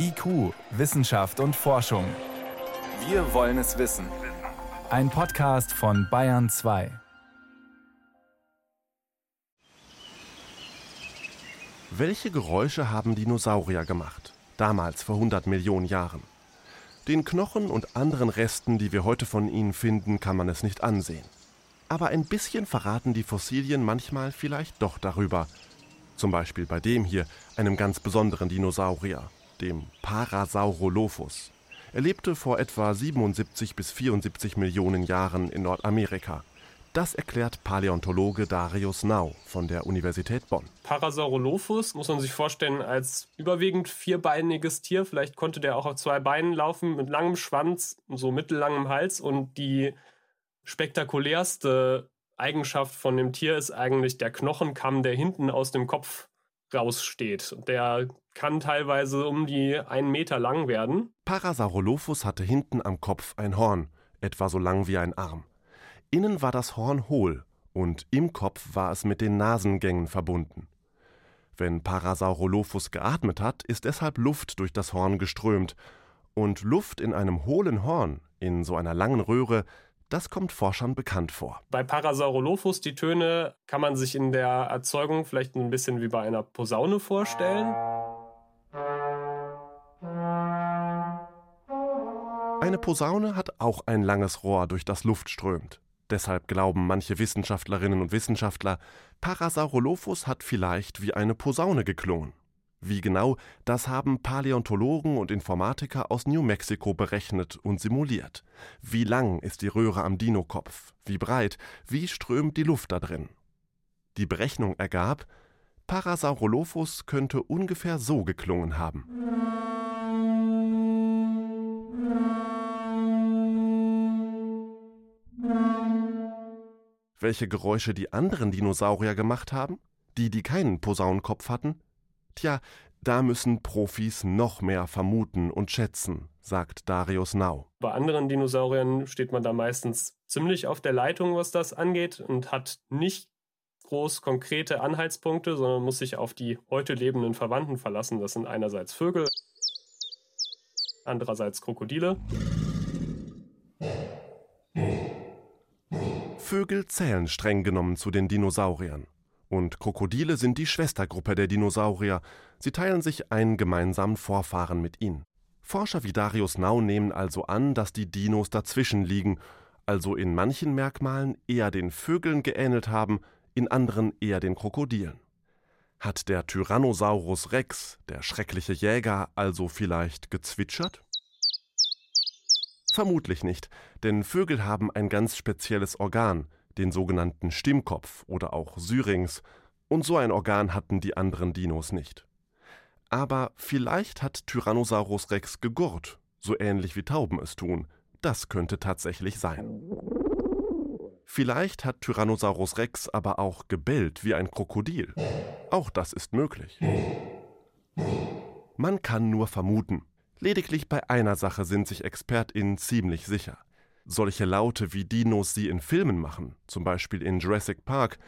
IQ, Wissenschaft und Forschung. Wir wollen es wissen. Ein Podcast von Bayern 2. Welche Geräusche haben Dinosaurier gemacht? Damals vor 100 Millionen Jahren. Den Knochen und anderen Resten, die wir heute von ihnen finden, kann man es nicht ansehen. Aber ein bisschen verraten die Fossilien manchmal vielleicht doch darüber. Zum Beispiel bei dem hier, einem ganz besonderen Dinosaurier, dem Parasaurolophus. Er lebte vor etwa 77 bis 74 Millionen Jahren in Nordamerika. Das erklärt Paläontologe Darius Nau von der Universität Bonn. Parasaurolophus muss man sich vorstellen als überwiegend vierbeiniges Tier. Vielleicht konnte der auch auf zwei Beinen laufen, mit langem Schwanz, so mittellangem Hals. Und die spektakulärste Eigenschaft von dem Tier ist eigentlich der Knochenkamm, der hinten aus dem Kopf raussteht. Der kann teilweise um die einen Meter lang werden. Parasaurolophus hatte hinten am Kopf ein Horn, etwa so lang wie ein Arm. Innen war das Horn hohl und im Kopf war es mit den Nasengängen verbunden. Wenn Parasaurolophus geatmet hat, ist deshalb Luft durch das Horn geströmt. Und Luft in einem hohlen Horn, in so einer langen Röhre, das kommt Forschern bekannt vor. Bei Parasaurolophus, die Töne kann man sich in der Erzeugung vielleicht ein bisschen wie bei einer Posaune vorstellen. Eine Posaune hat auch ein langes Rohr, durch das Luft strömt. Deshalb glauben manche Wissenschaftlerinnen und Wissenschaftler, Parasaurolophus hat vielleicht wie eine Posaune geklungen. Wie genau, das haben Paläontologen und Informatiker aus New Mexico berechnet und simuliert. Wie lang ist die Röhre am Dinokopf? Wie breit? Wie strömt die Luft da drin? Die Berechnung ergab, Parasaurolophus könnte ungefähr so geklungen haben. Welche Geräusche die anderen Dinosaurier gemacht haben? Die, die keinen Posaunenkopf hatten? Tja, da müssen Profis noch mehr vermuten und schätzen, sagt Darius Nau. Bei anderen Dinosauriern steht man da meistens ziemlich auf der Leitung, was das angeht, und hat nicht groß konkrete Anhaltspunkte, sondern muss sich auf die heute lebenden Verwandten verlassen. Das sind einerseits Vögel, andererseits Krokodile. Vögel zählen streng genommen zu den Dinosauriern. Und Krokodile sind die Schwestergruppe der Dinosaurier. Sie teilen sich einen gemeinsamen Vorfahren mit ihnen. Forscher wie Darius Nau nehmen also an, dass die Dinos dazwischen liegen, also in manchen Merkmalen eher den Vögeln geähnelt haben, in anderen eher den Krokodilen. Hat der Tyrannosaurus Rex, der schreckliche Jäger, also vielleicht gezwitschert? Vermutlich nicht, denn Vögel haben ein ganz spezielles Organ, den sogenannten Stimmkopf oder auch Syrinx, und so ein Organ hatten die anderen Dinos nicht. Aber vielleicht hat Tyrannosaurus Rex gegurrt, so ähnlich wie Tauben es tun. Das könnte tatsächlich sein. Vielleicht hat Tyrannosaurus Rex aber auch gebellt wie ein Krokodil. Auch das ist möglich. Man kann nur vermuten. Lediglich bei einer Sache sind sich ExpertInnen ziemlich sicher. Solche Laute wie Dinos sie in Filmen machen, zum Beispiel in Jurassic Park,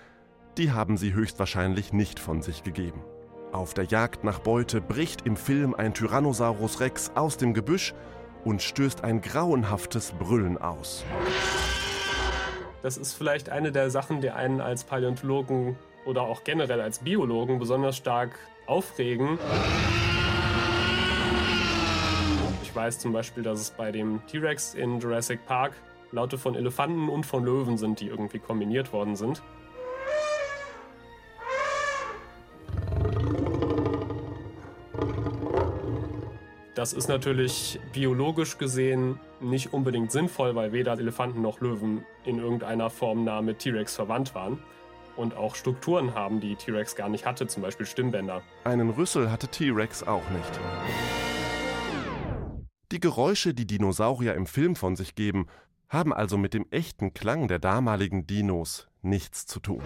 die haben sie höchstwahrscheinlich nicht von sich gegeben. Auf der Jagd nach Beute bricht im Film ein Tyrannosaurus Rex aus dem Gebüsch und stößt ein grauenhaftes Brüllen aus. Das ist vielleicht eine der Sachen, die einen als Paläontologen oder auch generell als Biologen besonders stark aufregen. Ich weiß zum Beispiel, dass es bei dem T-Rex in Jurassic Park Laute von Elefanten und von Löwen sind, die irgendwie kombiniert worden sind. Das ist natürlich biologisch gesehen nicht unbedingt sinnvoll, weil weder Elefanten noch Löwen in irgendeiner Form nah mit T-Rex verwandt waren und auch Strukturen haben, die T-Rex gar nicht hatte, zum Beispiel Stimmbänder. Einen Rüssel hatte T-Rex auch nicht. Die Geräusche, die Dinosaurier im Film von sich geben, haben also mit dem echten Klang der damaligen Dinos nichts zu tun.